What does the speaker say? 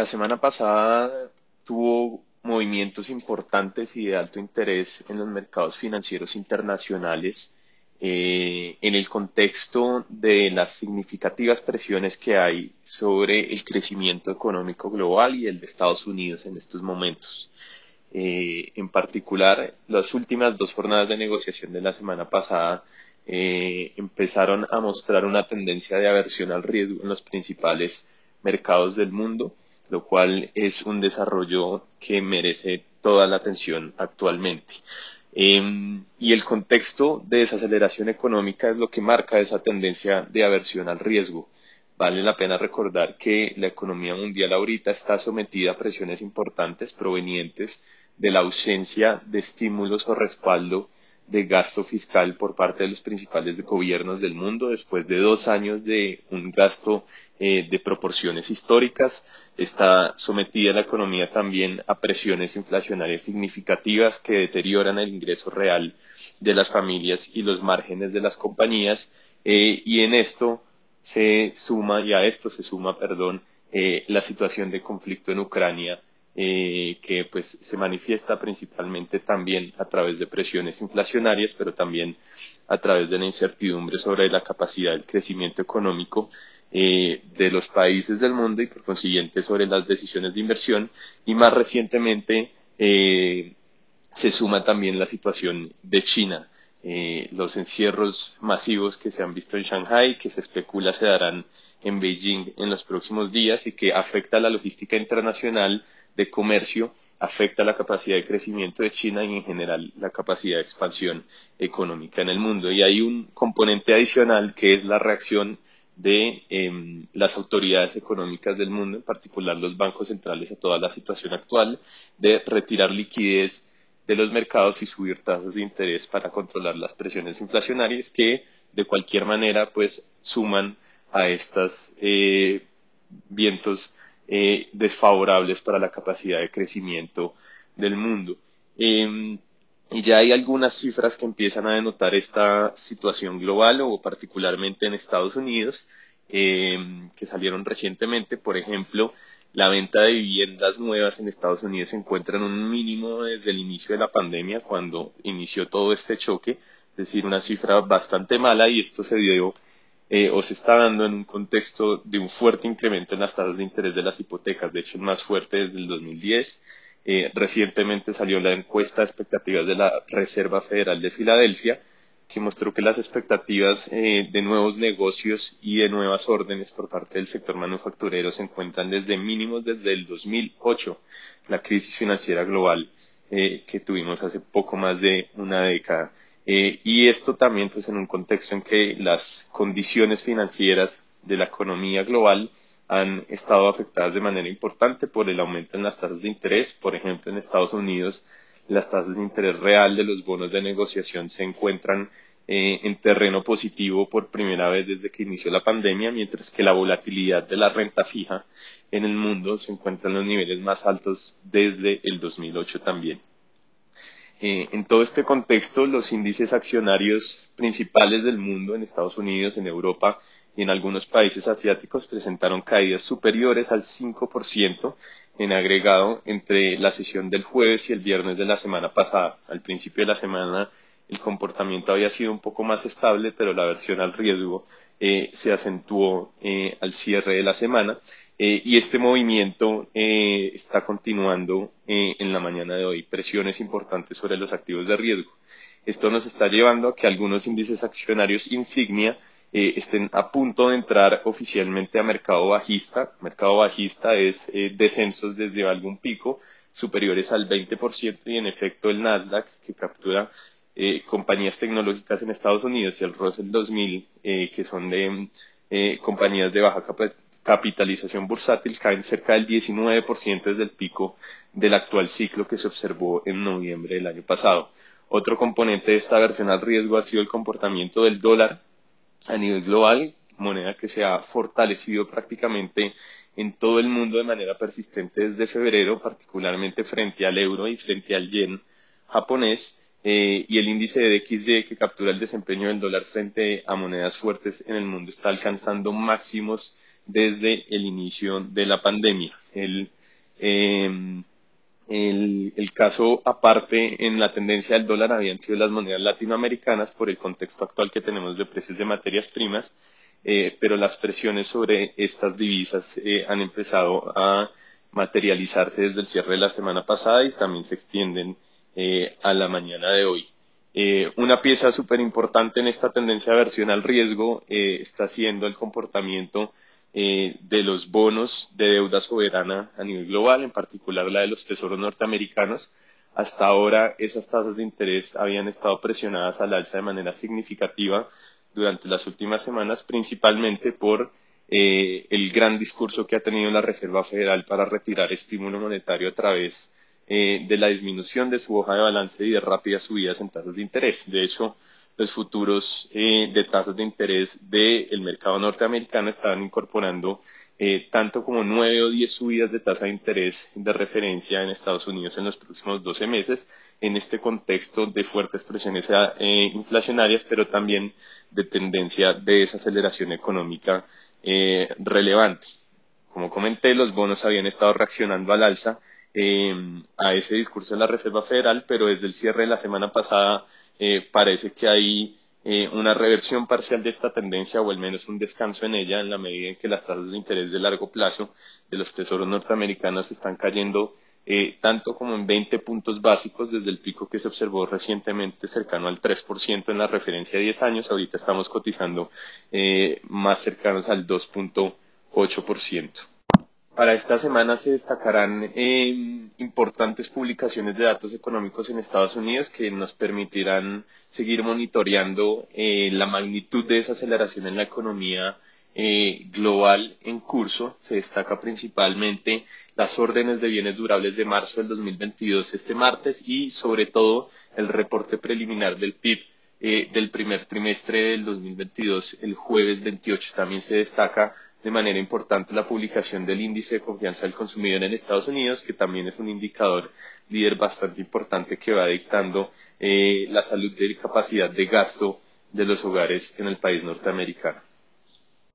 la semana pasada tuvo movimientos importantes y de alto interés en los mercados financieros internacionales eh, en el contexto de las significativas presiones que hay sobre el crecimiento económico global y el de Estados Unidos en estos momentos. Eh, en particular, las últimas dos jornadas de negociación de la semana pasada eh, empezaron a mostrar una tendencia de aversión al riesgo en los principales mercados del mundo, lo cual es un desarrollo que merece toda la atención actualmente. Em, y el contexto de desaceleración económica es lo que marca esa tendencia de aversión al riesgo. Vale la pena recordar que la economía mundial ahorita está sometida a presiones importantes provenientes de la ausencia de estímulos o respaldo de gasto fiscal por parte de los principales gobiernos del mundo después de dos años de un gasto eh, de proporciones históricas. Está sometida la economía también a presiones inflacionarias significativas que deterioran el ingreso real de las familias y los márgenes de las compañías. Eh, y en esto se suma, y a esto se suma, perdón, eh, la situación de conflicto en Ucrania eh, que pues se manifiesta principalmente también a través de presiones inflacionarias, pero también a través de la incertidumbre sobre la capacidad del crecimiento económico eh, de los países del mundo y por consiguiente sobre las decisiones de inversión y más recientemente eh, se suma también la situación de China. los encierros masivos que se han visto en Shanghai, que se especula se darán en Beijing en los próximos días y que afecta a la logística internacional de comercio afecta la capacidad de crecimiento de China y en general la capacidad de expansión económica en el mundo. Y hay un componente adicional que es la reacción de em, las autoridades económicas del mundo, en particular los bancos centrales, a toda la situación actual de retirar liquidez de los mercados y subir tasas de interés para controlar las presiones inflacionarias que de cualquier manera pues suman a estos eh, vientos eh, desfavorables para la capacidad de crecimiento del mundo. Em, y ya hay algunas cifras que empiezan a denotar esta situación global o particularmente en Estados Unidos em, que salieron recientemente. Por ejemplo, la venta de viviendas nuevas en Estados Unidos se encuentra en un mínimo desde el inicio de la pandemia, cuando inició todo este choque, es decir, una cifra bastante mala y esto se dio eh, o se está dando en un contexto de un fuerte incremento en las tasas de interés de las hipotecas, de hecho el más fuerte desde el 2010. Eh, recientemente salió la encuesta de expectativas de la Reserva Federal de Filadelfia, que mostró que las expectativas eh, de nuevos negocios y de nuevas órdenes por parte del sector manufacturero se encuentran desde mínimos desde el 2008, la crisis financiera global que tuvimos hace poco más de una década. Eh, y esto también pues en un contexto en que las condiciones financieras de la economía global han estado afectadas de manera importante por el aumento en las tasas de interés. Por ejemplo, en Estados Unidos las tasas de interés real de los bonos de negociación se encuentran eh, en terreno positivo por primera vez desde que inició la pandemia, mientras que la volatilidad de la renta fija en el mundo se encuentra en los niveles más altos desde el 2008 también. Eh, en todo este contexto, los índices accionarios principales del mundo, en Estados Unidos, en Europa y en algunos países asiáticos, presentaron caídas superiores al 5% en agregado entre la sesión del jueves y el viernes de la semana pasada. Al principio de la semana el comportamiento había sido un poco más estable, pero la aversión al riesgo eh, se acentuó eh, al cierre de la semana eh, y este movimiento está continuando en la mañana de hoy, presiones importantes sobre los activos de riesgo. Esto nos está llevando a que algunos índices accionarios insignia estén a punto de entrar oficialmente a mercado bajista. Mercado bajista es descensos desde algún pico superiores al 20% y en efecto el Nasdaq que captura compañías tecnológicas en Estados Unidos y el Russell 2000 que son de compañías de baja capitalización bursátil caen cerca del 19% desde el pico del actual ciclo que se observó en noviembre del año pasado. Otro componente de esta versión al riesgo ha sido el comportamiento del dólar a nivel global, moneda que se ha fortalecido prácticamente en todo el mundo de manera persistente desde febrero, particularmente frente al euro y frente al yen japonés, eh, y el índice de DXY que captura el desempeño del dólar frente a monedas fuertes en el mundo está alcanzando máximos desde el inicio de la pandemia. El, em, el, el, caso aparte en la tendencia del dólar habían sido las monedas latinoamericanas por el contexto actual que tenemos de precios de materias primas, eh, pero las presiones sobre estas divisas eh, han empezado a materializarse desde el cierre de la semana pasada y también se extienden eh, a la mañana de hoy. Eh, una pieza súper importante en esta tendencia de aversión al riesgo eh, está siendo el comportamiento de los bonos de deuda soberana a nivel global, en particular la de los tesoros norteamericanos. Hasta ahora esas tasas de interés habían estado presionadas al alza de manera significativa durante las últimas semanas, principalmente por el gran discurso que ha tenido la Reserva Federal para retirar estímulo monetario a través eh, de la disminución de su hoja de balance y de rápidas subidas en tasas de interés. De hecho, los futuros eh, de tasas de interés del mercado norteamericano estaban incorporando eh, tanto como nueve o diez subidas de tasa de interés de referencia en Estados Unidos en los próximos 12 meses, en este contexto de fuertes presiones inflacionarias, pero también de tendencia de desaceleración económica relevante. Como comenté, los bonos habían estado reaccionando al alza eh, a ese discurso de la Reserva Federal, pero desde el cierre de la semana pasada eh, parece que hay eh, una reversión parcial de esta tendencia o al menos un descanso en ella en la medida en que las tasas de interés de largo plazo de los tesoros norteamericanos están cayendo eh, tanto como en 20 puntos básicos desde el pico que se observó recientemente cercano al 3% en la referencia de 10 años. Ahorita estamos cotizando eh, más cercanos al 2.8%. Para esta semana se destacarán eh, importantes publicaciones de datos económicos en Estados Unidos que nos permitirán seguir monitoreando eh, la magnitud de esa aceleración en la economía eh, global en curso. Se destaca principalmente las órdenes de bienes durables de marzo del 2022 este martes y sobre todo el reporte preliminar del PIB eh, del primer trimestre del 2022 el jueves 28. También se destaca de manera importante la publicación del índice de confianza del consumidor en Estados Unidos, que también es un indicador líder bastante importante que va dictando eh, la salud y capacidad de gasto de los hogares en el país norteamericano.